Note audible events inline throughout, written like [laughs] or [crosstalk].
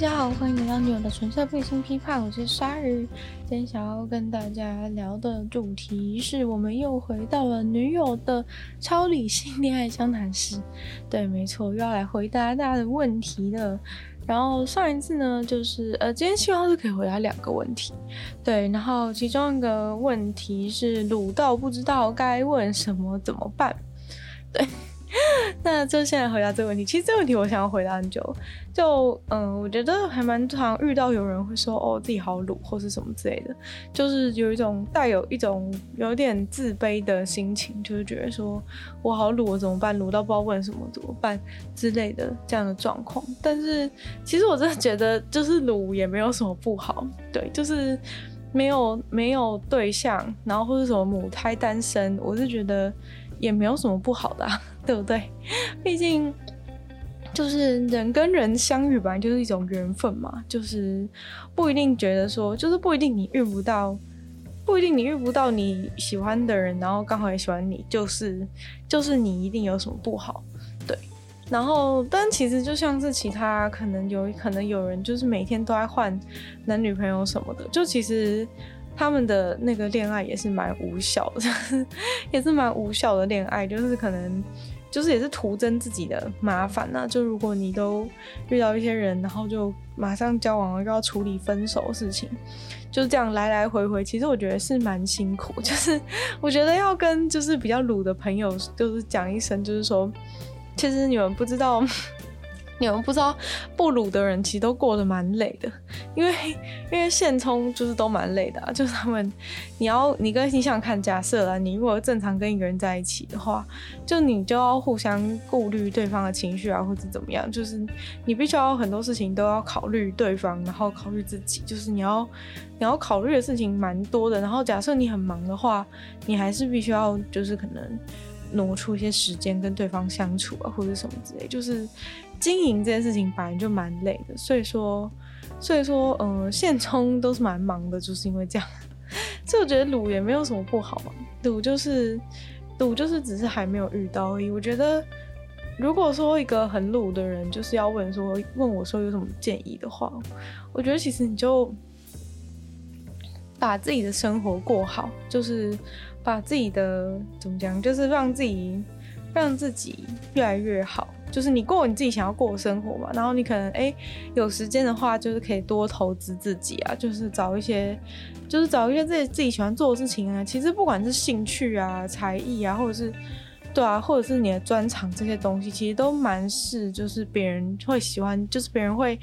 大家好，欢迎来到女友的纯粹背心批判，我是鲨鱼。今天想要跟大家聊的主题是我们又回到了女友的超理性恋爱相谈室。对，没错，又要来回答大家的问题了。然后上一次呢，就是呃，今天希望是可以回答两个问题。对，然后其中一个问题是鲁到不知道该问什么怎么办？对。[laughs] 那就现在回答这个问题。其实这个问题我想要回答很久。就嗯，我觉得还蛮常遇到有人会说哦，自己好鲁或是什么之类的，就是有一种带有一种有点自卑的心情，就是觉得说我好鲁，我怎么办？鲁到不知道问什么怎么办之类的这样的状况。但是其实我真的觉得，就是鲁也没有什么不好。对，就是没有没有对象，然后或者什么母胎单身，我是觉得也没有什么不好的。[laughs] 对不对？毕竟就是人跟人相遇本来就是一种缘分嘛，就是不一定觉得说，就是不一定你遇不到，不一定你遇不到你喜欢的人，然后刚好也喜欢你，就是就是你一定有什么不好，对。然后，但其实就像是其他可能有可能有人就是每天都在换男女朋友什么的，就其实他们的那个恋爱也是蛮无效的，也是蛮无效的恋爱，就是可能。就是也是徒增自己的麻烦呐、就如果你都遇到一些人，然后就马上交往了，又要处理分手事情，就是这样来来回回。其实我觉得是蛮辛苦。就是我觉得要跟就是比较鲁的朋友，就是讲一声，就是说，其实你们不知道。你们不知道，不鲁的人其实都过得蛮累的，因为因为现充就是都蛮累的啊，就是他们，你要你跟你想看，假设啊，你如果正常跟一个人在一起的话，就你就要互相顾虑对方的情绪啊，或者怎么样，就是你必须要很多事情都要考虑对方，然后考虑自己，就是你要你要考虑的事情蛮多的。然后假设你很忙的话，你还是必须要就是可能挪出一些时间跟对方相处啊，或者什么之类，就是。经营这件事情本来就蛮累的，所以说，所以说，嗯、现充都是蛮忙的，就是因为这样。[laughs] 所以我觉得卤也没有什么不好嘛，卤就是卤就是只是还没有遇到而已。我觉得，如果说一个很卤的人就是要问说问我说有什么建议的话，我觉得其实你就把自己的生活过好，就是把自己的怎么讲，就是让自己让自己越来越好。就是你过你自己想要过的生活嘛，然后你可能哎、有时间的话，就是可以多投资自己啊，就是找一些，就是找一些自己自己喜欢做的事情啊。其实不管是兴趣啊、才艺啊，或者是对啊，或者是你的专长这些东西，其实都蛮是就是别人会喜欢，就是别人会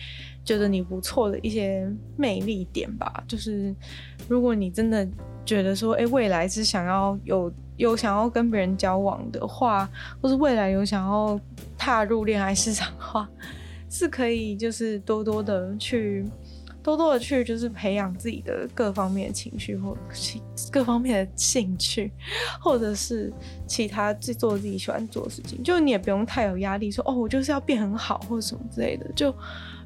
觉得你不错的一些魅力点吧。就是如果你真的觉得说，哎、未来是想要有。有想要跟别人交往的话，或是未来有想要踏入恋爱市场的话，是可以就是多多的去，多多的去就是培养自己的各方面情绪或各方面的兴趣，[laughs] 或者是其他去做自己喜欢做的事情。就你也不用太有压力，说哦，我就是要变很好或什么之类的，就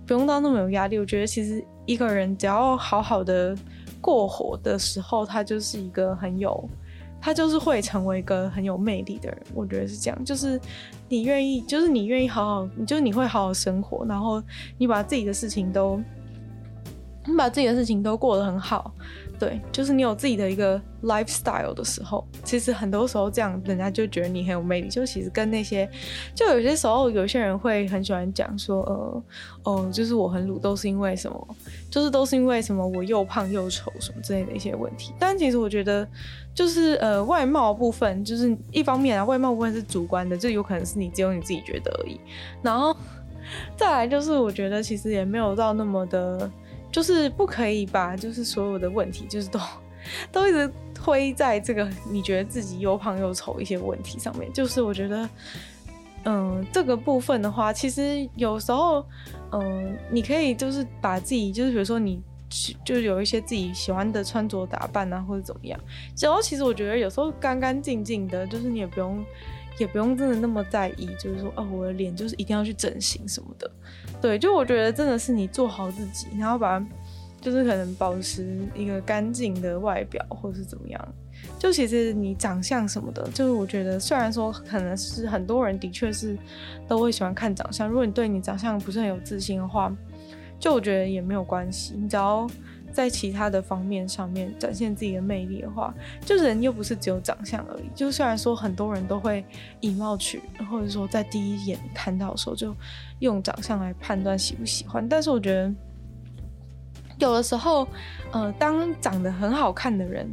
不用到那么有压力。我觉得其实一个人只要好好的过活的时候，他就是一个很有。他就是会成为一个很有魅力的人，我觉得是这样。就是你愿意，就是你愿意好好，就是你会好好生活，然后你把自己的事情都，你把自己的事情都过得很好。对，就是你有自己的一个 lifestyle 的时候，其实很多时候这样，人家就觉得你很有魅力。就其实跟那些，就有些时候有些人会很喜欢讲说，呃，哦，就是我很鲁，都是因为什么？就是都是因为什么？我又胖又丑什么之类的一些问题。但其实我觉得，就是呃，外貌部分，就是一方面啊，外貌部分是主观的，就有可能是你只有你自己觉得而已。然后再来就是，我觉得其实也没有到那么的。就是不可以把就是所有的问题就是都 [laughs] 都一直推在这个你觉得自己又胖又丑一些问题上面。就是我觉得，嗯，这个部分的话，其实有时候，嗯，你可以就是把自己，就是比如说你。就是有一些自己喜欢的穿着打扮啊，或者怎么样。然后其实我觉得有时候干干净净的，就是你也不用，也不用真的那么在意，就是说哦，我的脸就是一定要去整形什么的。对，就我觉得真的是你做好自己，然后把就是可能保持一个干净的外表，或是怎么样。就其实你长相什么的，就是我觉得虽然说可能是很多人的确是都会喜欢看长相，如果你对你长相不是很有自信的话。就我觉得也没有关系，你只要在其他的方面上面展现自己的魅力的话，就人又不是只有长相而已。就虽然说很多人都会以貌取，或者说在第一眼看到的时候就用长相来判断喜不喜欢，但是我觉得有的时候，呃，当长得很好看的人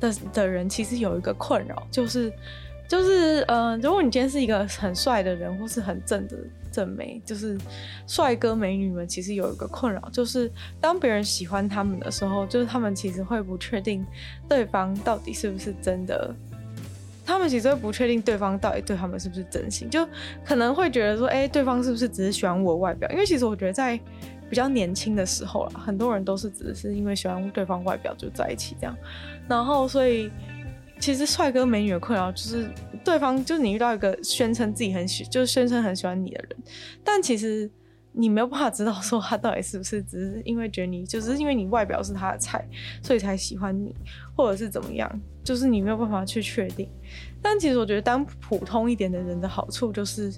的的人，其实有一个困扰，就是就是呃，如果你今天是一个很帅的人，或是很正的。正美就是帅哥美女们，其实有一个困扰，就是当别人喜欢他们的时候，就是他们其实会不确定对方到底是不是真的，他们其实会不确定对方到底对他们是不是真心，就可能会觉得说，哎、对方是不是只是喜欢我外表？因为其实我觉得在比较年轻的时候啦，很多人都是只是因为喜欢对方外表就在一起这样，然后所以。其实帅哥美女的困扰就是对方，就是你遇到一个宣称自己很喜，就是宣称很喜欢你的人，但其实你没有办法知道说他到底是不是只是因为觉得你，就是因为你外表是他的菜，所以才喜欢你，或者是怎么样，就是你没有办法去确定。但其实我觉得当普通一点的人的好处就是，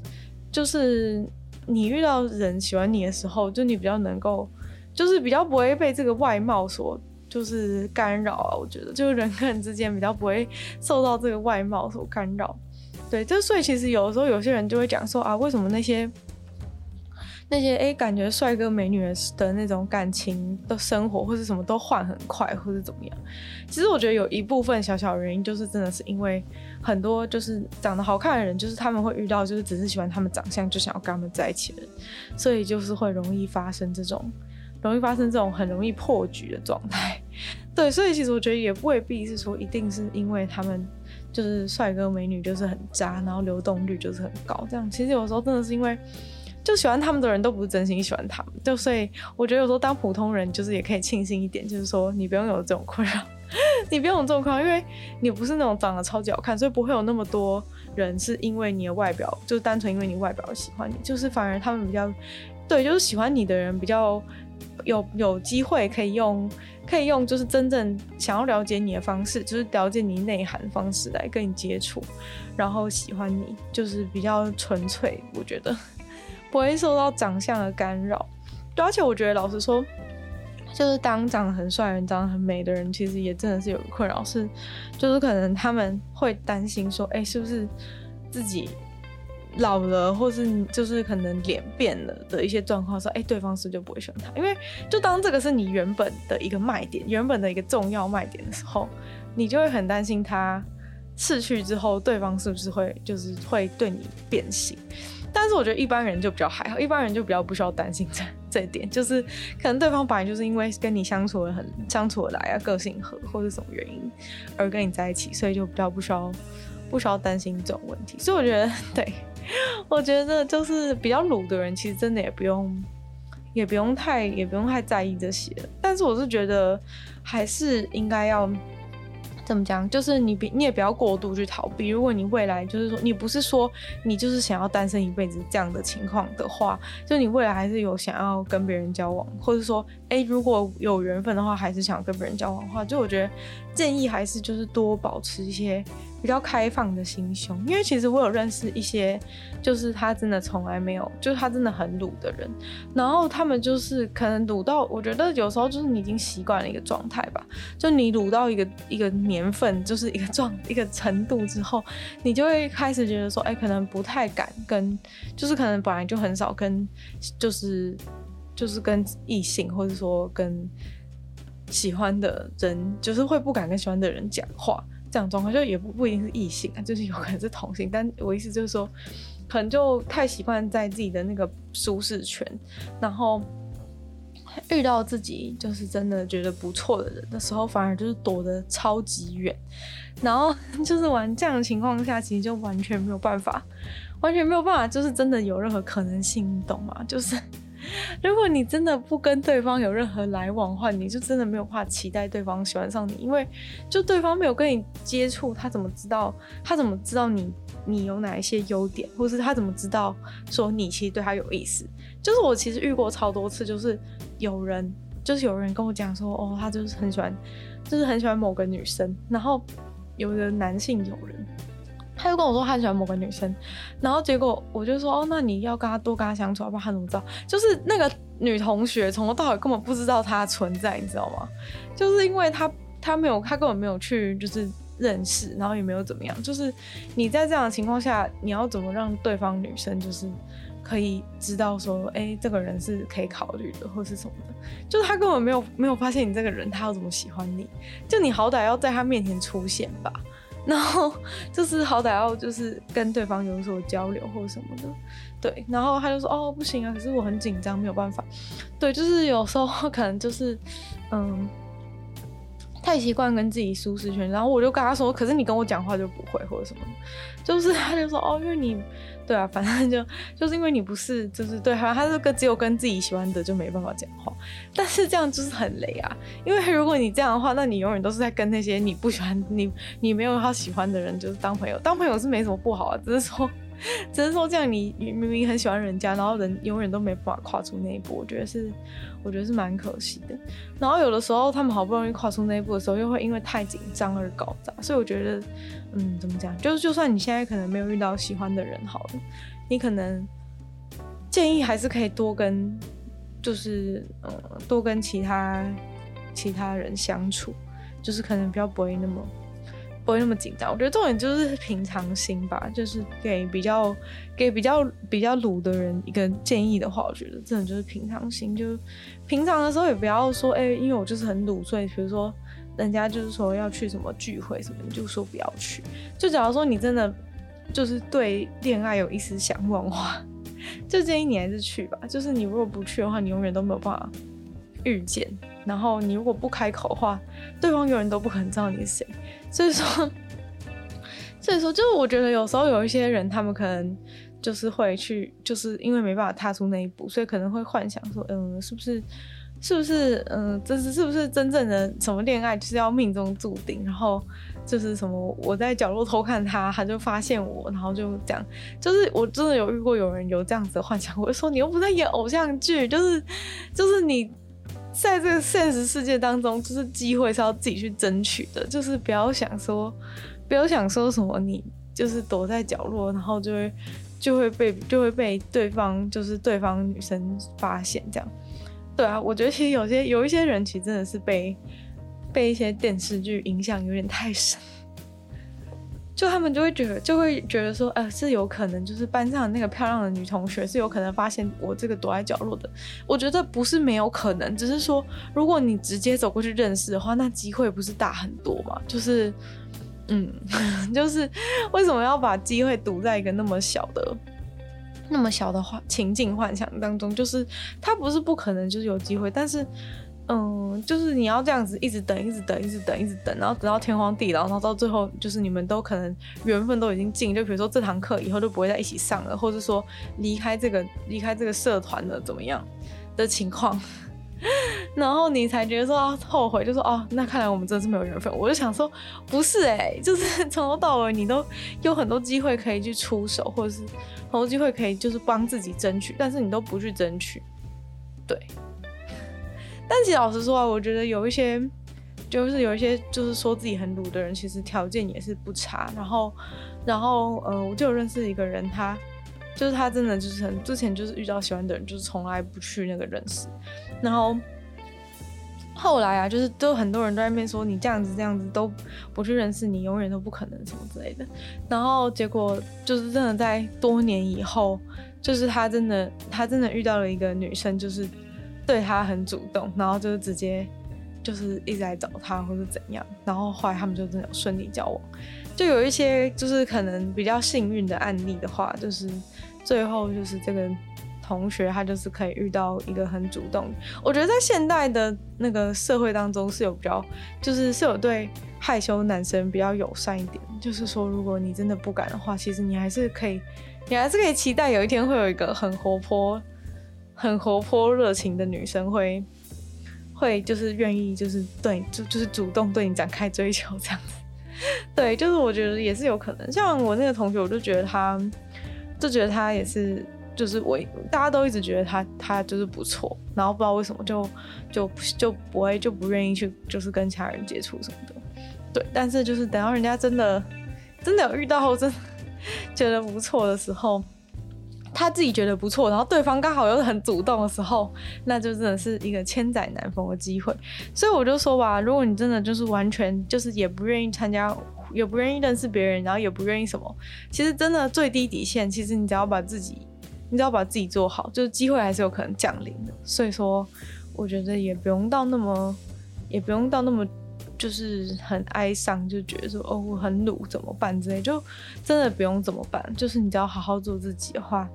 就是你遇到人喜欢你的时候，就你比较能够，就是比较不会被这个外貌所。就是干扰啊，我觉得就是人跟人之间比较不会受到这个外貌所干扰，对，就所以其实有的时候有些人就会讲说啊，为什么那些那些哎感觉帅哥美女的那种感情的生活或是什么都换很快或是怎么样？其实我觉得有一部分小小原因就是真的是因为很多就是长得好看的人，就是他们会遇到就是只是喜欢他们长相就想要跟他们在一起的人，所以就是会容易发生这种。容易发生这种很容易破局的状态，对，所以其实我觉得也未必是说一定是因为他们就是帅哥美女就是很渣，然后流动率就是很高，这样其实有时候真的是因为就喜欢他们的人都不是真心喜欢他们，就所以我觉得有时候当普通人就是也可以庆幸一点，就是说你不用有这种困扰，[laughs] 你不用有这种困扰，因为你不是那种长得超级好看，所以不会有那么多人是因为你的外表，就单纯因为你外表喜欢你，就是反而他们比较对，就是喜欢你的人比较。有有机会可以用，可以用，就是真正想要了解你的方式，就是了解你内涵的方式来跟你接触，然后喜欢你，就是比较纯粹，我觉得 [laughs] 不会受到长相的干扰。对，而且我觉得老实说，就是当长得很帅人、长得很美的人，其实也真的是有个困扰，是就是可能他们会担心说，哎、是不是自己。老了，或是就是可能脸变了的一些状况，说，哎，对方是不是就不会喜欢他？因为就当这个是你原本的一个卖点，原本的一个重要卖点的时候，你就会很担心他逝去之后，对方是不是会就是会对你变形？但是我觉得一般人就比较还好，一般人就比较不需要担心这这点，就是可能对方本来就是因为跟你相处的很相处的来啊，个性合，或是什么原因而跟你在一起，所以就比较不需要不需要担心这种问题。所以我觉得对。[laughs] 我觉得就是比较鲁的人，其实真的也不用，也不用太，也不用太在意这些。但是我是觉得，还是应该要怎么讲？就是你别，你也不要过度去逃避。如果你未来就是说，你不是说你就是想要单身一辈子这样的情况的话，就你未来还是有想要跟别人交往，或者说，哎，如果有缘分的话，还是想跟别人交往的话，就我觉得建议还是就是多保持一些。比较开放的心胸，因为其实我有认识一些，就是他真的从来没有，就是他真的很鲁的人，然后他们就是可能鲁到，我觉得有时候就是你已经习惯了一个状态吧，就你鲁到一个一个年份，就是一个状一个程度之后，你就会开始觉得说，哎、可能不太敢跟，就是可能本来就很少跟，就是就是跟异性或者说跟喜欢的人，就是会不敢跟喜欢的人讲话。这样状况就也不不一定是异性啊，就是有可能是同性。但我意思就是说，可能就太习惯在自己的那个舒适圈，然后遇到自己就是真的觉得不错的人的时候，反而就是躲得超级远，然后 [laughs] 就是玩这样的情况下，其实就完全没有办法，完全没有办法，就是真的有任何可能性，你懂吗？就是。[laughs] 如果你真的不跟对方有任何来往的话，你就真的没有办法期待对方喜欢上你，因为就对方没有跟你接触，他怎么知道？他怎么知道你你有哪一些优点，或是他怎么知道说你其实对他有意思？就是我其实遇过超多次，就是有人就是有人跟我讲说，哦，他就是很喜欢，就是很喜欢某个女生，然后有的男性友人。他就跟我说他很喜欢某个女生，然后结果我就说哦，那你要跟他多跟他相处，要不然他怎么知道？就是那个女同学从头到尾根本不知道他存在，你知道吗？就是因为他他没有他根本没有去就是认识，然后也没有怎么样。就是你在这样的情况下，你要怎么让对方女生就是可以知道说，哎、这个人是可以考虑的，或是什么的？就是他根本没有没有发现你这个人，他要怎么喜欢你？就你好歹要在他面前出现吧。然后 [laughs] 就是好歹要就是跟对方有所交流或什么的，对。然后他就说哦不行啊，可是我很紧张，没有办法。对，就是有时候 [laughs] 可能就是嗯太习惯跟自己舒适圈，然后我就跟他说，可是你跟我讲话就不会或者什么，就是他就说哦因为你。对啊，[laughs] 反正就就是因为你不是，就是对，好像他是跟只有跟自己喜欢的就没办法讲话，但是这样就是很雷啊。因为如果你这样的话，那你永远都是在跟那些你不喜欢、你你没有他喜欢的人就是当朋友。当朋友是没什么不好啊，只是说，只是说这样你明明很喜欢人家，然后人永远都没办法跨出那一步，我觉得是，我觉得是蛮可惜的。然后有的时候他们好不容易跨出那一步的时候，又会因为太紧张而搞砸，所以我觉得。嗯，怎么讲？就是就算你现在可能没有遇到喜欢的人，好了，你可能建议还是可以多跟，就是呃，多跟其他其他人相处，就是可能比较不会那么不会那么紧张。我觉得重点就是平常心吧，就是给比较给比较比较鲁的人一个建议的话，我觉得真的就是平常心，就平常的时候也不要说，哎、因为我就是很鲁，所以比如说。人家就是说要去什么聚会什么，你就说不要去。就假如说你真的就是对恋爱有一丝想望的话，就建议你还是去吧。就是你如果不去的话，你永远都没有办法遇见。然后你如果不开口的话，对方永远都不可能知道你是谁。所以说，[laughs] 所以说，就是我觉得有时候有一些人，他们可能就是会去，就是因为没办法踏出那一步，所以可能会幻想说，嗯，是不是？是不是嗯，这是是不是真正的什么恋爱就是要命中注定？然后就是什么我在角落偷看他，他就发现我，然后就这样。就是我真的有遇过有人有这样子的幻想，我就说你又不在演偶像剧，就是就是你在这个现实世界当中，就是机会是要自己去争取的，就是不要想说不要想说什么你就是躲在角落，然后就会就会被就会被对方就是对方女生发现这样。对啊，我觉得其实有些有一些人其实真的是被被一些电视剧影响有点太深，就他们就会觉得就会觉得说，呃，是有可能就是班上那个漂亮的女同学是有可能发现我这个躲在角落的。我觉得不是没有可能，只是说如果你直接走过去认识的话，那机会不是大很多嘛？就是，嗯，[laughs] 就是为什么要把机会堵在一个那么小的？那么小的话，情境幻想当中，就是他不是不可能，就是有机会，但是，嗯，就是你要这样子一直等，一直等，一直等，一直等，然后等到天荒地老，然后到最后，就是你们都可能缘分都已经尽，就比如说这堂课以后就不会再一起上了，或者说离开这个离开这个社团了，怎么样的情况。然后你才觉得说、啊、后悔，就说哦，那看来我们真的是没有缘分。我就想说，不是哎、就是 [laughs] 从头到尾你都有很多机会可以去出手，或者是很多机会可以就是帮自己争取，但是你都不去争取。对。但其实老实说啊，我觉得有一些，就是有一些就是说自己很鲁的人，其实条件也是不差。然后，然后，嗯、呃，我就有认识一个人，他。就是他真的就是很之前就是遇到喜欢的人，就是从来不去那个认识，然后后来啊，就是都很多人都在那边说，你这样子这样子都不去认识，你永远都不可能什么之类的。然后结果就是真的在多年以后，就是他真的他真的遇到了一个女生，就是对他很主动，然后就是直接就是一直在找他或者怎样，然后后来他们就真的顺利交往。就有一些就是可能比较幸运的案例的话，就是最后就是这个同学，他就是可以遇到一个很主动。我觉得在现代的那个社会当中是有比较，就是是有对害羞男生比较友善一点。就是说，如果你真的不敢的话，其实你还是可以，你还是可以期待有一天会有一个很活泼、很活泼、热情的女生会，会就是愿意就是对，就就是主动对你展开追求这样子。对，就是我觉得也是有可能。像我那个同学，我就觉得他，就觉得他也是。就是我，大家都一直觉得他他就是不错，然后不知道为什么就就就不会就不愿意去就是跟其他人接触什么的，对。但是就是等到人家真的真的有遇到后，真 [laughs] 觉得不错的时候，他自己觉得不错，然后对方刚好又很主动的时候，那就真的是一个千载难逢的机会。所以我就说吧，如果你真的就是完全就是也不愿意参加，也不愿意认识别人，然后也不愿意什么，其实真的最低底线，其实你只要把自己。你只要把自己做好，就是机会还是有可能降临的。所以说，我觉得也不用到那么，也不用到那么，就是很哀伤，就觉得说哦，我很鲁怎么办之类，就真的不用怎么办。就是你只要好好做自己的话，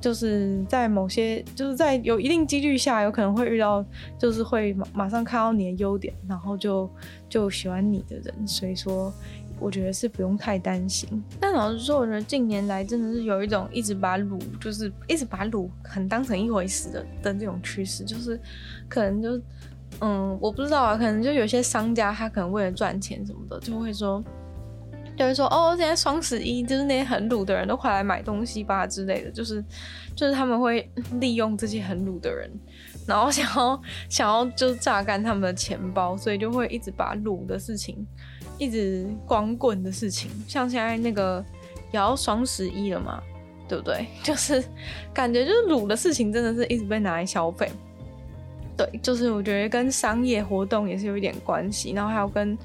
就是在某些，就是在有一定几率下，有可能会遇到，就是会马马上看到你的优点，然后就就喜欢你的人。所以说。我觉得是不用太担心，但老实说，我觉得近年来真的是有一种一直把鲁，就是一直把鲁很当成一回事的的这种趋势，就是可能就嗯，我不知道啊，可能就有些商家他可能为了赚钱什么的，就会说，就会说哦，现在双十一就是那些很鲁的人都快来买东西吧之类的，就是就是他们会 [laughs] 利用这些很鲁的人，然后想要想要就榨干他们的钱包，所以就会一直把鲁的事情。一直光棍的事情，像现在那个也要双十一了嘛，对不对？[laughs] 就是感觉就是鲁的事情真的是一直被拿来消费。对，就是我觉得跟商业活动也是有一点关系，然后还有跟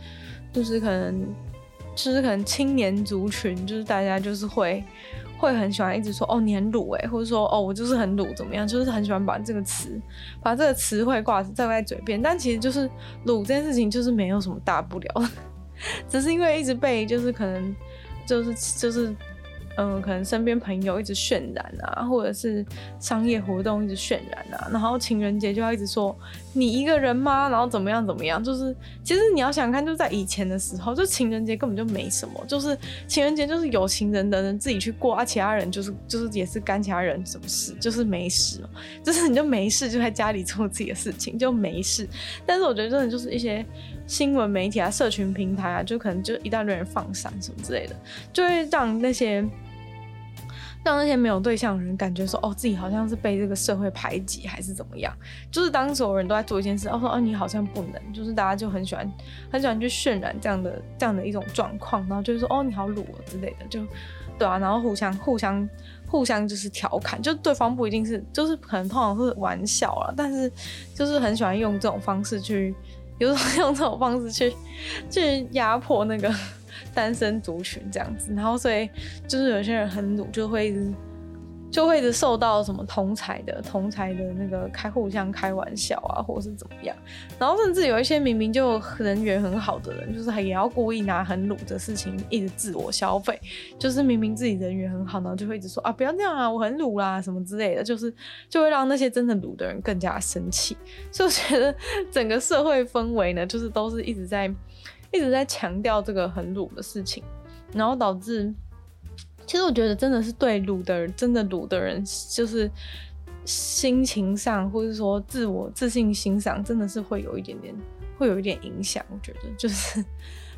就是可能就是可能青年族群，就是大家就是会会很喜欢一直说哦你很鲁哎，或者说哦我就是很鲁怎么样，就是很喜欢把这个词把这个词汇挂在在嘴边，但其实就是鲁这件事情就是没有什么大不了。[laughs] 只是因为一直被就是可能就是就是嗯，可能身边朋友一直渲染啊，或者是商业活动一直渲染啊，然后情人节就要一直说你一个人吗？然后怎么样怎么样？就是其实你要想看，就在以前的时候，就情人节根本就没什么，就是情人节就是有情人的人自己去过啊，其他人就是就是也是干其他人什么事，就是没事，[laughs] 就是你就没事就在家里做自己的事情就没事。但是我觉得真的就是一些。新闻媒体啊，社群平台啊，就可能就一大堆人放闪什么之类的，就会让那些让那些没有对象的人感觉说，哦，自己好像是被这个社会排挤，还是怎么样？就是当所有人都在做一件事，哦说，哦，你好像不能，就是大家就很喜欢很喜欢去渲染这样的这样的一种状况，然后就是说，哦，你好鲁啊之类的，就对啊，然后互相互相互相就是调侃，就对方不一定是，就是可能通常是玩笑啊，但是就是很喜欢用这种方式去。比如说 [laughs] 用这种方式去去压迫那个 [laughs] 单身族群这样子，然后所以就是有些人很努，就会就会一直受到什么同才的同才的那个开互相开玩笑啊，或者是怎么样，然后甚至有一些明明就人缘很好的人，就是还也要故意拿很鲁的事情一直自我消费，就是明明自己人缘很好，然后就会一直说啊不要这样啊，我很鲁啦什么之类的，就是就会让那些真的鲁的人更加生气。所以我觉得整个社会氛围呢，就是都是一直在一直在强调这个很鲁的事情，然后导致。其实我觉得真的是对鲁的人，真的鲁的人，就是心情上或者说自我自信心上，真的是会有一点点，会有一点影响。我觉得就是。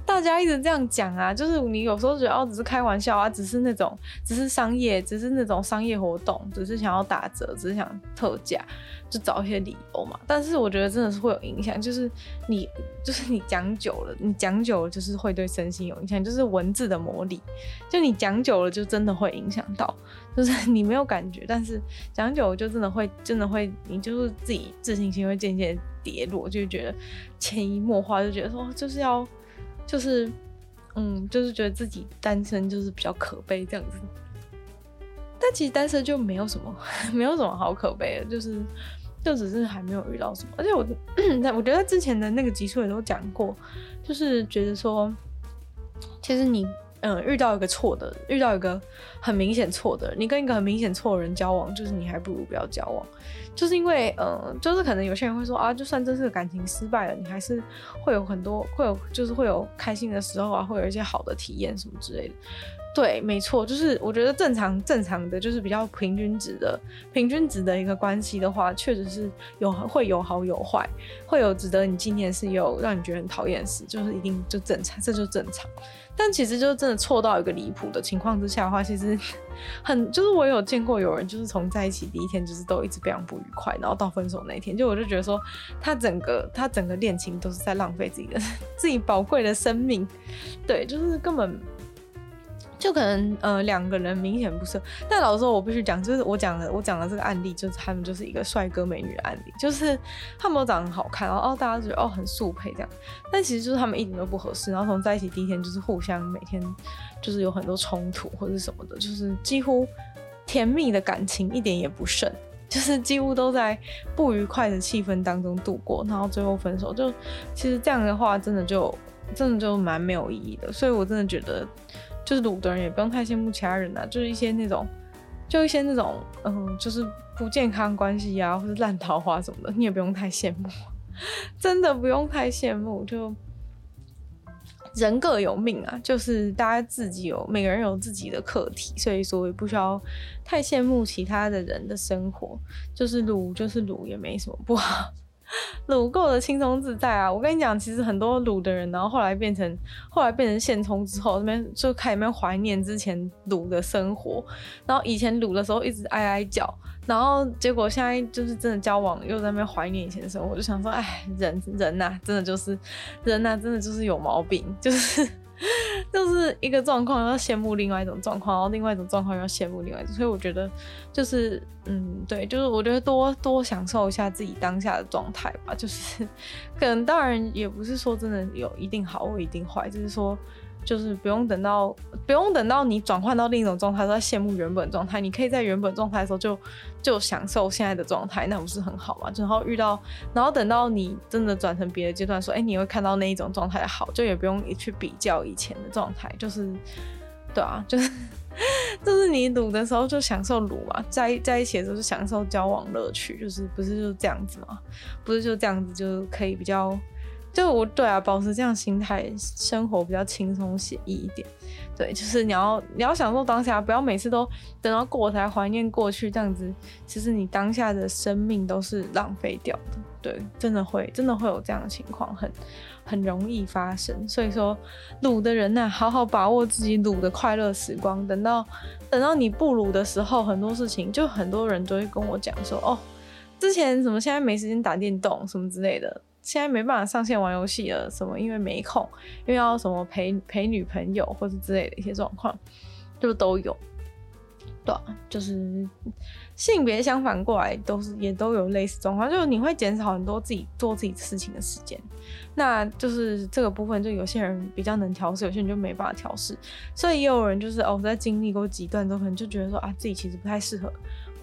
大家一直这样讲啊，就是你有时候觉得哦，只是开玩笑啊，只是那种，只是商业，只是那种商业活动，只是想要打折，只是想特价，就找一些理由嘛。但是我觉得真的是会有影响，就是你，就是你讲久了，你讲久了就是会对身心有影响，就是文字的魔力，就你讲久了就真的会影响到，就是你没有感觉，但是讲久了就真的会，真的会，你就是自己自信心会渐渐跌落，就觉得潜移默化，就觉得说就是要。就是，嗯，就是觉得自己单身就是比较可悲这样子，但其实单身就没有什么，[laughs] 没有什么好可悲的，就是，就只是还没有遇到什么。而且我，[coughs] 我觉得之前的那个集数也都讲过，就是觉得说，其实你嗯，遇到一个错的，遇到一个很明显错的，你跟一个很明显错的人交往，就是你还不如不要交往。就是因为，嗯，就是可能有些人会说啊，就算这次感情失败了，你还是会有很多，会有就是会有开心的时候啊，会有一些好的体验什么之类的。对，没错，就是我觉得正常正常的，就是比较平均值的平均值的一个关系的话，确实是有会有好有坏，会有值得你纪念是，有让你觉得很讨厌事，就是一定就正常，这就正常。但其实就真的错到一个离谱的情况之下的话，其实很就是我有见过有人就是从在一起第一天就是都一直非常不愉快，然后到分手那一天，就我就觉得说他整个他整个恋情都是在浪费自己的 [laughs] 自己宝贵的生命，对，就是根本。就可能呃两个人明显不适，但老实说我必须讲，就是我讲的我讲的这个案例，就是他们就是一个帅哥美女的案例，就是他们都长得很好看，然后哦大家觉得哦很速配这样，但其实就是他们一点都不合适，然后从在一起第一天就是互相每天就是有很多冲突或者什么的，就是几乎甜蜜的感情一点也不剩，就是几乎都在不愉快的气氛当中度过，然后最后分手，就其实这样的话真的就真的就蛮没有意义的，所以我真的觉得。就是鲁的人也不用太羡慕其他人啊，就是一些那种，就一些那种，嗯，就是不健康关系啊，或者烂桃花什么的，你也不用太羡慕，[laughs] 真的不用太羡慕。就人各有命啊，就是大家自己有每个人有自己的课题，所以说也不需要太羡慕其他的人的生活。就是鲁就是鲁，也没什么不好。[laughs] 卤够的轻松自在啊！我跟你讲，其实很多卤的人，然后后来变成后来变成现充之后，那边就开始那边怀念之前卤的生活，然后以前卤的时候一直哀哀叫，然后结果现在就是真的交往，又在那边怀念以前的生活，我就想说，哎，人人呐、真的就是人呐、真的就是有毛病，就是。[laughs] 就是一个状况要羡慕另外一种状况，然后另外一种状况要羡慕另外一种，所以我觉得就是嗯，对，就是我觉得多多享受一下自己当下的状态吧。就是可能当然也不是说真的有一定好或一定坏，就是说。就是不用等到不用等到你转换到另一种状态，都在羡慕原本状态。你可以在原本状态的时候就就享受现在的状态，那不是很好吗？然后遇到，然后等到你真的转成别的阶段，说，哎、你会看到那一种状态好，就也不用去比较以前的状态。就是，对啊，就是 [laughs] 就是你撸的时候就享受撸嘛，在在一起的时候就享受交往乐趣，就是不是就这样子嘛？不是就这样子就可以比较。就我对啊，保持这样心态，生活比较轻松写意一点。对，[laughs] 就是你要你要享受当下，不要每次都等到过才怀念过去这样子。其实你当下的生命都是浪费掉的。对，真的会真的会有这样的情况，很很容易发生。所以说，鲁的人呐、好好把握自己鲁的快乐时光。等到等到你不鲁的时候，很多事情就很多人都会跟我讲说，哦，之前什么现在没时间打电动什么之类的。现在没办法上线玩游戏了，什么因为没空，因为要什么陪陪女朋友或者之类的一些状况，就都有。对啊，就是性别相反过来，都是也都有类似状况，就是你会减少很多自己做自己事情的时间。那就是这个部分，就有些人比较能调试，有些人就没办法调试。所以也有人就是哦，在经历过几段之后，可能就觉得说啊，自己其实不太适合。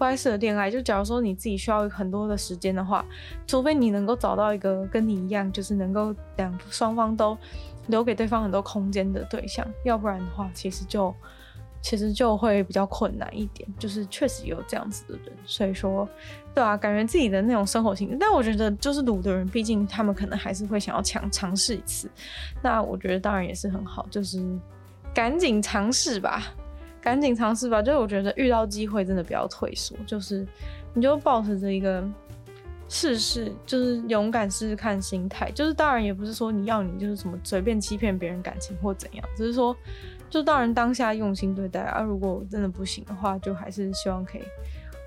不太适合恋爱，就假如说你自己需要很多的时间的话，除非你能够找到一个跟你一样，就是能够两双方都留给对方很多空间的对象，要不然的话，其实就其实就会比较困难一点。就是确实有这样子的人，所以说，对啊，感觉自己的那种生活型，但我觉得就是鲁的人，毕竟他们可能还是会想要尝尝试一次。那我觉得当然也是很好，就是赶紧尝试吧。赶紧尝试吧，就是我觉得遇到机会真的不要退缩，就是你就抱持着一个试试，就是勇敢试试看心态。就是当然也不是说你要你就是什么随便欺骗别人感情或怎样，只是说就当然当下用心对待啊。如果真的不行的话，就还是希望可以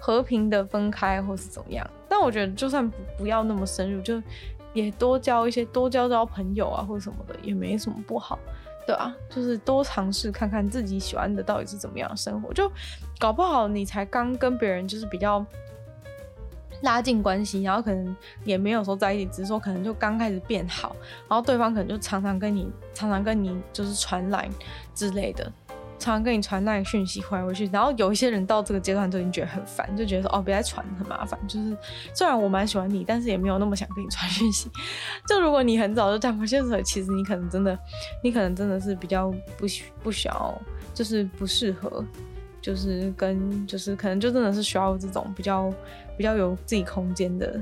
和平的分开或是怎么样。但我觉得就算不不要那么深入，就也多交一些多交交朋友啊或什么的也没什么不好。对啊，就是多尝试看看自己喜欢的到底是怎么样的生活，就搞不好你才刚跟别人就是比较拉近关系，然后可能也没有说在一起，只是说可能就刚开始变好，然后对方可能就常常跟你常常跟你就是传来之类的，常跟你传那个讯息回回去，然后有一些人到这个阶段都已经觉得很烦，就觉得说哦，别再传很麻烦。就是虽然我蛮喜欢你，但是也没有那么想跟你传讯息。[laughs] 就如果你很早就这样发现的时候，其实你可能真的，你可能真的是比较不不想要，就是不适合，就是跟就是可能就真的是需要这种比较比较有自己空间的。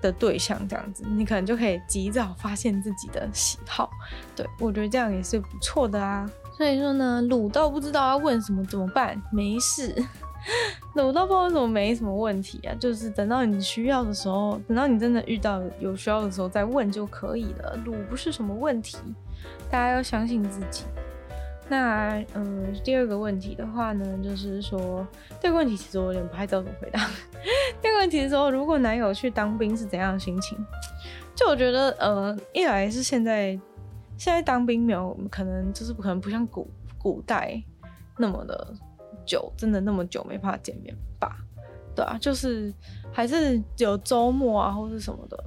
的对象这样子，你可能就可以及早发现自己的喜好。对，我觉得这样也是不错的啊。所以说呢，卤到不知道要问什么怎么办？没事，[laughs] 卤到不知道为什么没什么问题啊。就是等到你需要的时候，等到你真的遇到有需要的时候再问就可以了。卤不是什么问题，大家要相信自己。那嗯，第二个问题的话呢，就是说，这个问题其实我有点不太知道怎么回答。[laughs] 第二个问题是说，如果男友去当兵是怎样的心情？就我觉得，呃，一来是现在现在当兵没有可能，就是不可能不像古古代那么的久，真的那么久没办法见面吧？对啊，就是还是有周末啊，或是什么的，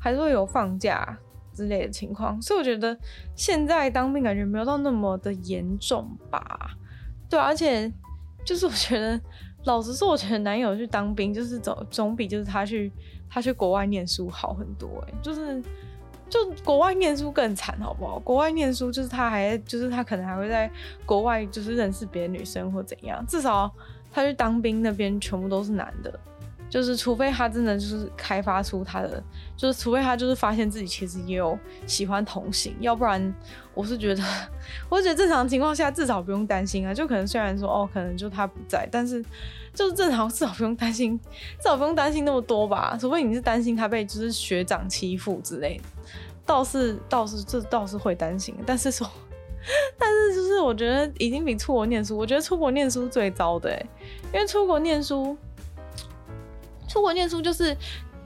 还是会有放假。之类的情况，所以我觉得现在当兵感觉没有到那么的严重吧？对，而且就是我觉得，老实说，我觉得男友去当兵就是总总比就是他去他去国外念书好很多欸。就是就国外念书更惨，好不好？国外念书就是他还就是他可能还会在国外就是认识别的女生或怎样，至少他去当兵那边全部都是男的。就是，除非他真的就是开发出他的，就是除非他就是发现自己其实也有喜欢同性，要不然我是觉得，[laughs] 我觉得正常情况下至少不用担心啊。就可能虽然说哦，可能就他不在，但是就是正常至少不用担心，至少不用担心那么多吧。除非你是担心他被就是学长欺负之类的，倒是倒是这倒是会担心。但是说，[laughs] 但是就是我觉得已经比出国念书，我觉得出国念书最糟的欸，因为出国念书。出国念书就是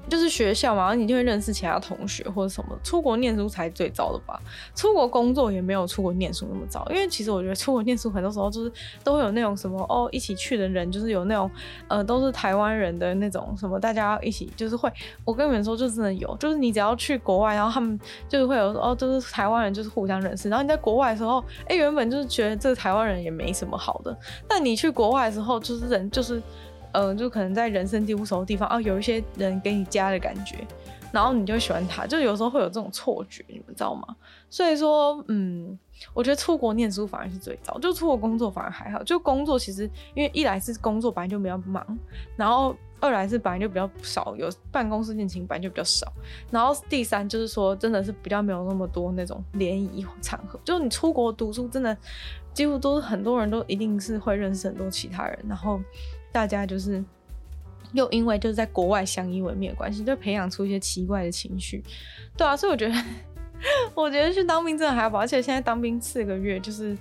就是学校嘛，然后你就会认识其他同学或者什么。出国念书才最糟的吧？出国工作也没有出国念书那么糟，因为其实我觉得出国念书很多时候就是都会有那种什么哦，一起去的人就是有那种呃都是台湾人的那种什么，大家一起就是会。我跟你们说，就真的有，就是你只要去国外，然后他们就是会有哦，都是台湾人，就是互相认识。然后你在国外的时候，哎、原本就是觉得这个台湾人也没什么好的，但你去国外的时候，就是人就是。嗯、就可能在人生地不熟的地方啊，有一些人给你家的感觉，然后你就喜欢他，就有时候会有这种错觉，你们知道吗？所以说，嗯，我觉得出国念书反而是最糟，就出国工作反而还好。就工作其实，因为一来是工作本来就比较忙，然后二来是本来就比较少有办公室恋情，本来就比较少，然后第三就是说，真的是比较没有那么多那种联谊场合。就是你出国读书，真的几乎都是很多人都一定是会认识很多其他人，然后。大家就是又因为就是在国外相依为命的关系，就培养出一些奇怪的情绪，对啊，所以我觉得，[laughs] 我觉得去当兵真的还好，而且现在当兵四个月，就是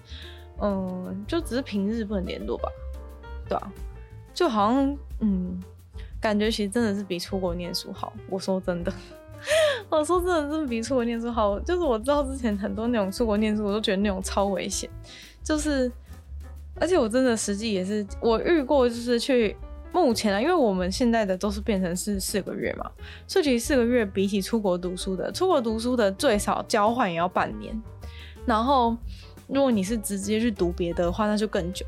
嗯，就只是平日不能联络吧，对啊，就好像嗯，感觉其实真的是比出国念书好。我说真的，[laughs] 我说真的，真的比出国念书好。就是我知道之前很多那种出国念书，我都觉得那种超危险，就是。而且我真的实际也是，我遇过就是去目前啊，因为我们现在的都是变成是四个月嘛，所以其实四个月比起出国读书的，出国读书的最少交换也要半年，然后如果你是直接去读别的话，那就更久。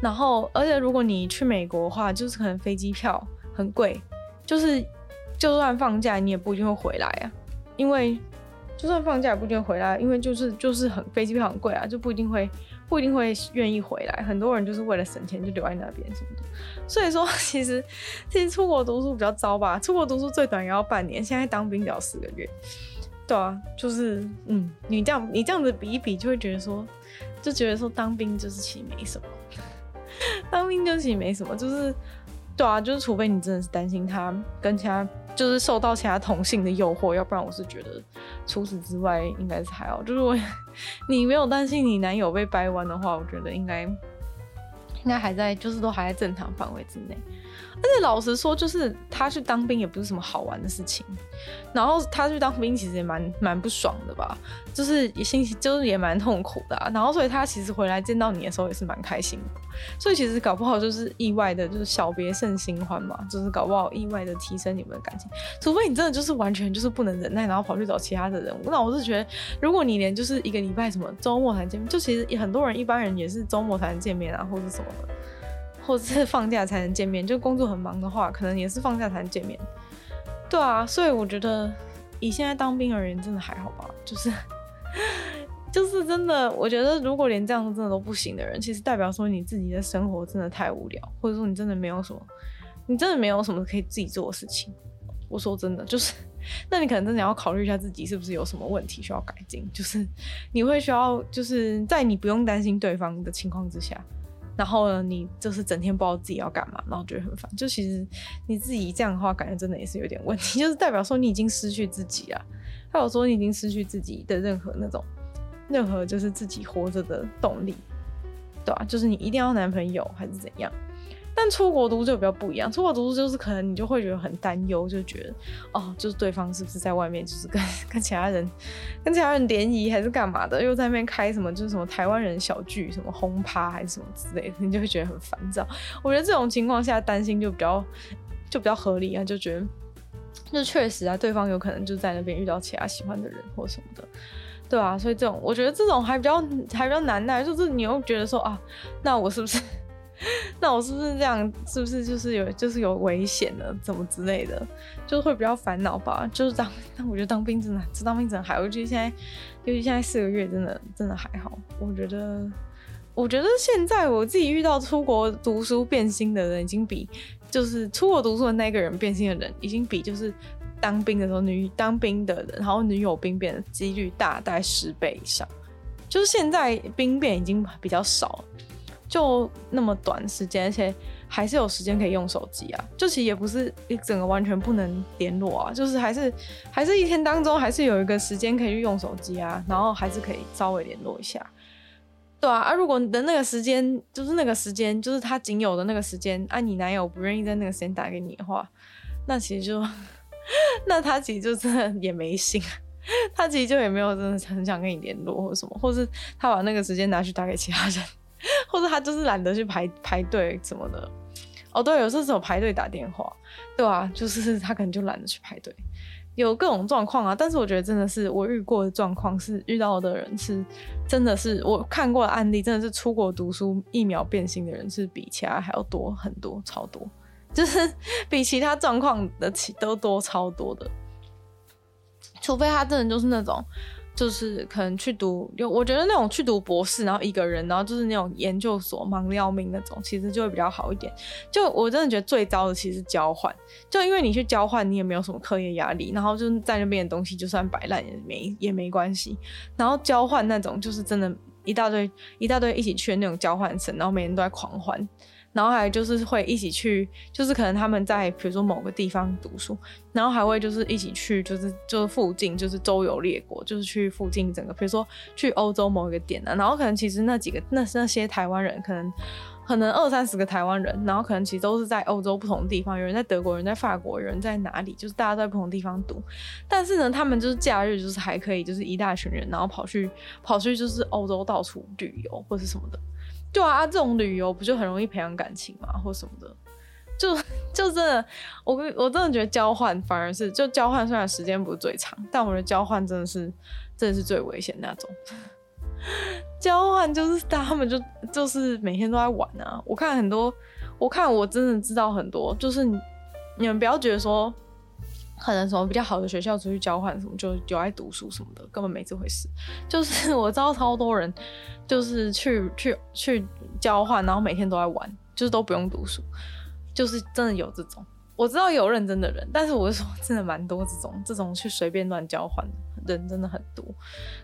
然后而且如果你去美国的话，就是可能飞机票很贵，就是就算放假你也不一定会回来啊，因为就算放假也不一定回来，因为就是就是很飞机票很贵啊，就不一定会。不一定会愿意回来，很多人就是为了省钱就留在那边什么的。所以说，[laughs] 其实其实出国读书比较糟吧。出国读书最短也要半年，现在当兵只要四个月。对啊，就是嗯，你这样你这样子比一比，就会觉得说，就觉得说当兵就是其实没什么，[laughs] 当兵就是其实没什么，就是对啊，就是除非你真的是担心他跟其他。就是受到其他同性的诱惑，要不然我是觉得，除此之外应该是还好。就是我，[laughs] 你没有担心你男友被掰弯的话，我觉得应该应该还在，就是都还在正常范围之内。而且老实说，就是他去当兵也不是什么好玩的事情。然后他去当兵其实也蛮蛮不爽的吧，就是也心情就是也蛮痛苦的啊。然后所以他其实回来见到你的时候也是蛮开心的。所以其实搞不好就是意外的，就是小别胜新欢嘛，就是搞不好意外的提升你们的感情。除非你真的就是完全就是不能忍耐，然后跑去找其他的人。那我是觉得，如果你连就是一个礼拜什么周末才见面，就其实很多人一般人也是周末才能见面啊，或者什么的。或者是放假才能见面，就工作很忙的话，可能也是放假才能见面。对啊，所以我觉得以现在当兵而言，真的还好吧。就是就是真的，我觉得如果连这样真的都不行的人，其实代表说你自己的生活真的太无聊，或者说你真的没有什么，你真的没有什么可以自己做的事情。我说真的，就是那你可能真的要考虑一下自己是不是有什么问题需要改进。就是你会需要，就是在你不用担心对方的情况之下。然后呢，你就是整天不知道自己要干嘛，然后觉得很烦。就其实你自己这样的话，感觉真的也是有点问题，[laughs] 就是代表说你已经失去自己啊。还有说你已经失去自己的任何那种，任何就是自己活着的动力，对吧？就是你一定要男朋友还是怎样？但出国读书就比较不一样，出国读书就是可能你就会觉得很担忧，就觉得哦，就是对方是不是在外面就是跟跟其他人跟其他人联谊还是干嘛的，又在那边开什么就是什么台湾人小聚，什么轰趴还是什么之类的，你就会觉得很烦躁。我觉得这种情况下担心就比较就比较合理啊，就觉得就确实啊，对方有可能就在那边遇到其他喜欢的人或什么的，对啊，所以这种我觉得这种还比较还比较难耐，就是你又觉得说啊，那我是不是？[laughs] 那我是不是这样？是不是就是有就是有危险的，怎么之类的，就会比较烦恼吧。就是当，[laughs] 但我觉得当兵真的，这当兵真的还好。我觉得现在，尤其现在四个月，真的真的还好。我觉得，我觉得现在我自己遇到出国读书变心的人，已经比就是出国读书的那个人变心的人，已经比就是当兵的时候女当兵的人，然后女友兵变的几率大，大概十倍以上。就是现在兵变已经比较少。就那么短时间，而且还是有时间可以用手机啊。就其实也不是一整个完全不能联络啊，就是还是还是一天当中还是有一个时间可以去用手机啊，然后还是可以稍微联络一下，对啊。啊，如果你的那个时间就是那个时间，就是他仅有的那个时间，啊，你男友不愿意在那个时间打给你的话，那其实就 [laughs] 那他其实就真的也没心，他其实就也没有真的很想跟你联络或什么，或是他把那个时间拿去打给其他人。[laughs] 或者他就是懒得去排排队什么的，哦对，有时候是有排队打电话，对啊，就是他可能就懒得去排队，有各种状况啊。但是我觉得真的是我遇过的状况是遇到的人是真的是我看过的案例，真的是出国读书一秒变心的人是比其他还要多很多，超多，就是 [laughs] 比其他状况的都多超多的，除非他真的就是那种。就是可能去读，有我觉得那种去读博士，然后一个人，然后就是那种研究所忙得要命那种，其实就会比较好一点。就我真的觉得最糟的其实是交换，就因为你去交换，你也没有什么课业压力，然后就是在那边的东西就算摆烂也没也没关系。然后交换那种就是真的，一大堆一大堆一起去的那种交换生，然后每天都在狂欢。然后还就是会一起去，就是可能他们在比如说某个地方读书，然后还会就是一起去，就是就是附近就是周游列国，就是去附近整个，比如说去欧洲某一个点啊，然后可能其实那几个那那些台湾人，可能可能二三十个台湾人，然后可能其实都是在欧洲不同的地方，有人在德国，有人在法国，有人在哪里，就是大家在不同地方读，但是呢，他们就是假日就是还可以就是一大群人，然后跑去跑去就是欧洲到处旅游或是什么的。对啊，这种旅游不就很容易培养感情嘛，或什么的，就就真的，我我真的觉得交换反而是，就交换虽然时间不是最长，但我觉得交换真的是真的是最危险那种。[laughs] 交换就是他们就就是每天都在玩啊，我看很多，我看我真的知道很多，就是你们不要觉得说。可能什么比较好的学校出去交换什么，就有爱读书什么的，根本没这回事。[laughs] 就是我知道超多人，就是去去去交换，然后每天都在玩，就是都不用读书，就是真的有这种。我知道有认真的人，但是我是说真的蛮多这种这种去随便乱交换的人真的很多，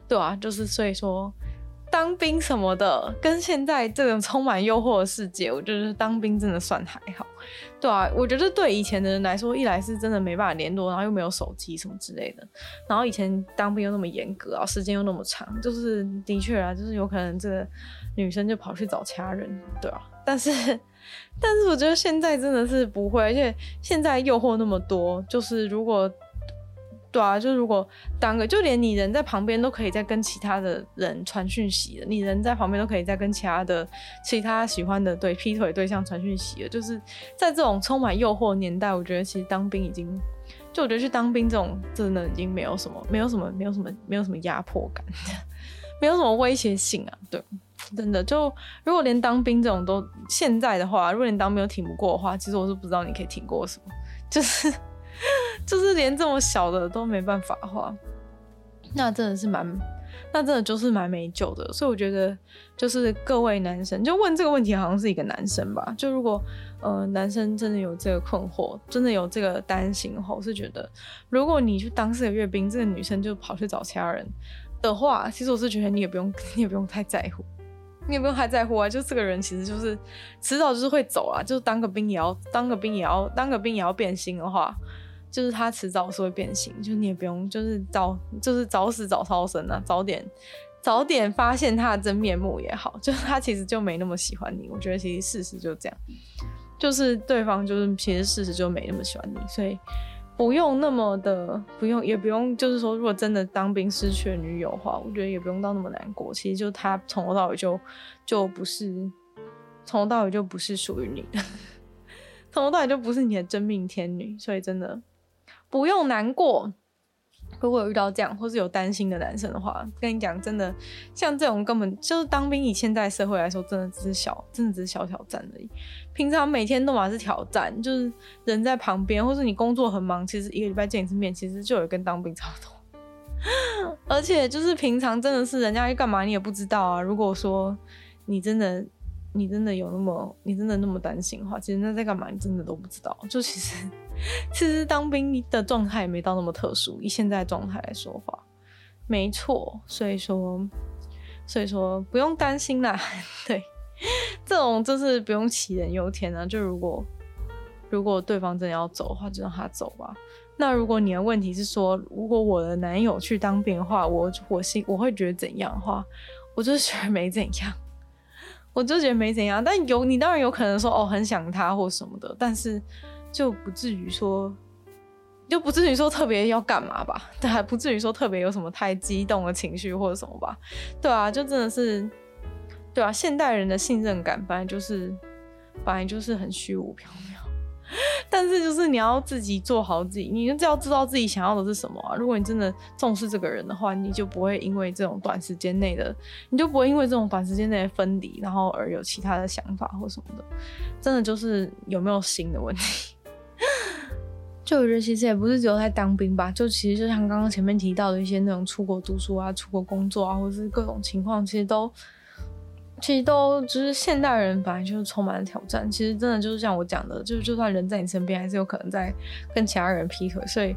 对啊，就是所以说当兵什么的，跟现在这种充满诱惑的世界，我觉得当兵真的算还好。对啊，我觉得对以前的人来说，一来是真的没办法联络，然后又没有手机什么之类的，然后以前当兵又那么严格啊，时间又那么长，就是的确啊，就是有可能这个女生就跑去找其他人，对啊。[laughs] 但是，[laughs] 但是我觉得现在真的是不会，而且现在诱惑那么多，就是如果。对啊，就如果当个，就连你人在旁边都可以再跟其他的人传讯息了，你人在旁边都可以再跟其他的其他喜欢的对劈腿对象传讯息了。就是在这种充满诱惑的年代，我觉得其实当兵已经，就我觉得去当兵这种真的已经没有什么，没有什么，没有什么，没有什么压迫感，[laughs] 没有什么威胁性啊。对，真的就如果连当兵这种都现在的话，如果连当兵都挺不过的话，其实我是不知道你可以挺过什么，就是。[laughs] 就是连这么小的都没办法画，那真的是蛮，那真的就是蛮没救的。所以我觉得，就是各位男生，就问这个问题，好像是一个男生吧。就如果呃男生真的有这个困惑，真的有这个担心的话，我是觉得，如果你去当这个阅兵，这个女生就跑去找其他人的话，其实我是觉得你也不用，[laughs] 你也不用太在乎，你也不用太在乎啊。就这个人其实就是迟早就是会走啊，就是当个兵也要当个兵也要当个兵也要变心的话。就是他迟早是会变心，就你也不用，就是早就是早死早超生啊，早点早点发现他的真面目也好，就是他其实就没那么喜欢你。我觉得其实事实就这样，就是对方就是其实事实就没那么喜欢你，所以不用那么的不用也不用，就是说如果真的当兵失去了女友的话，我觉得也不用到那么难过。其实就他从头到尾就就不是从头到尾就不是属于你的，[laughs] 从头到尾就不是你的真命天女，所以真的。不用难过，如果有遇到这样或是有担心的男生的话，跟你讲，真的像这种根本就是当兵，以现在社会来说，真的只是小，真的只是小挑战而已。平常每天都嘛是挑战，就是人在旁边，或是你工作很忙，其实一个礼拜见一次面，其实就有跟当兵差不多。[laughs] 而且就是平常真的是人家要干嘛，你也不知道啊。如果说你真的。你真的有那么，你真的那么担心的话，其实那在干嘛，你真的都不知道。就其实，[laughs] 其实当兵的状态没到那么特殊，以现在状态来说话，没错。所以说，所以说不用担心啦。[laughs] 对，这种就是不用杞人忧天啊。就如果如果对方真的要走的话，就让他走吧。那如果你的问题是说，如果我的男友去当兵的话，我我心我会觉得怎样的话，我就觉得没怎样。[laughs] 我就觉得没怎样，但有你当然有可能说哦，很想他或什么的，但是就不至于说，就不至于说特别要干嘛吧，[laughs] 对，还不至于说特别有什么太激动的情绪或者什么吧，对啊，就真的是，对啊，现代人的信任感本来就是，本来就是很虚无缥缈。[laughs] 但是就是你要自己做好自己，你就要知道自己想要的是什么啊。如果你真的重视这个人的话，你就不会因为这种短时间内的，你就不会因为这种短时间内的分离，然后而有其他的想法或什么的。真的就是有没有心的问题。[laughs] 就我觉得其实也不是只有在当兵吧，就其实就像刚刚前面提到的一些那种出国读书啊、出国工作啊，或者是各种情况，其实都。其实都就是现代人本来就是充满了挑战，其实真的就是像我讲的，就是就算人在你身边，还是有可能在跟其他人劈腿，所以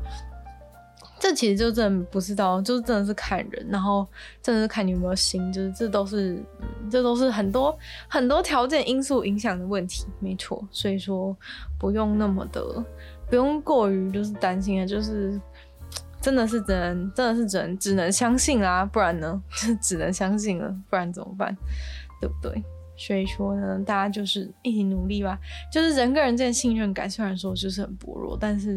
这其实就真的不知道，就是真的是看人，然后真的是看你有没有心，就是这都是，这都是很多很多条件因素影响的问题，没错，所以说不用那么的，不用过于就是担心啊，就是真的是只能真的是只能只能相信啦，不然呢就 [laughs] 只能相信了，不然怎么办？对不对？所以说呢，大家就是一起努力吧。就是人跟人之间信任感，虽然说就是很薄弱，但是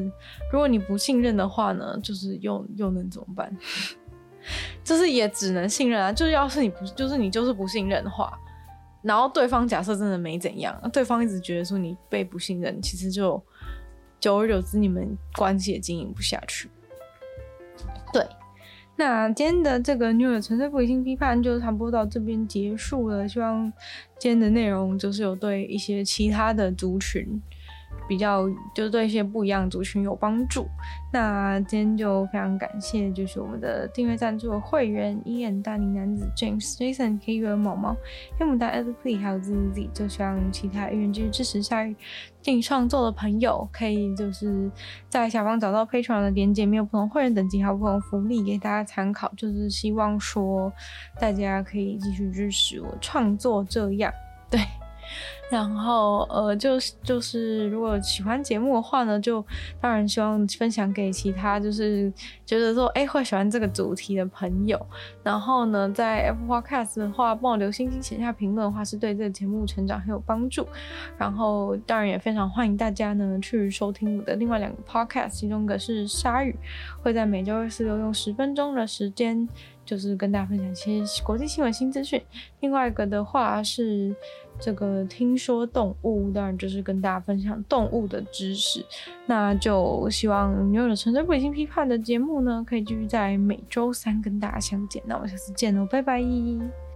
如果你不信任的话呢，就是又又能怎么办？[laughs] 就是也只能信任啊。就是要是你不，就是你就是不信任的话，然后对方假设真的没怎样，对方一直觉得说你被不信任，其实就久而久之你们关系也经营不下去。对。那今天的这个 New 的纯粹不理性批判就差不多到这边结束了。希望今天的内容就是有对一些其他的族群比较就是对一些不一样族群有帮助。那今天就非常感谢，就是我们的订阅赞助的会员：Ian 大龄男子 James Jason K 月毛毛黑牡丹 Ellie 还有 ZZ。就希望其他愿意继续支持下电影创作的朋友，可以就是在下方找到 Patreon 的链接，没有不同会员等级还有不同福利给大家参考。就是希望说大家可以继续支持我创作，这样对。然后，呃，就是就是，如果喜欢节目的话呢，就当然希望分享给其他就是觉得说，哎，会喜欢这个主题的朋友。然后呢，在 Apple Podcast 的话，帮我留星星、写下评论的话，是对这个节目成长很有帮助。然后，当然也非常欢迎大家呢去收听我的另外两个 Podcast，其中一个是鲨语，会在每周二、四、六用十分钟的时间，就是跟大家分享一些国际新闻、新资讯。另外一个的话是。这个听说动物，当然就是跟大家分享动物的知识。那就希望女友的纯粹不理性批判的节目呢，可以继续在每周三跟大家相见。那我们下次见喽，拜拜。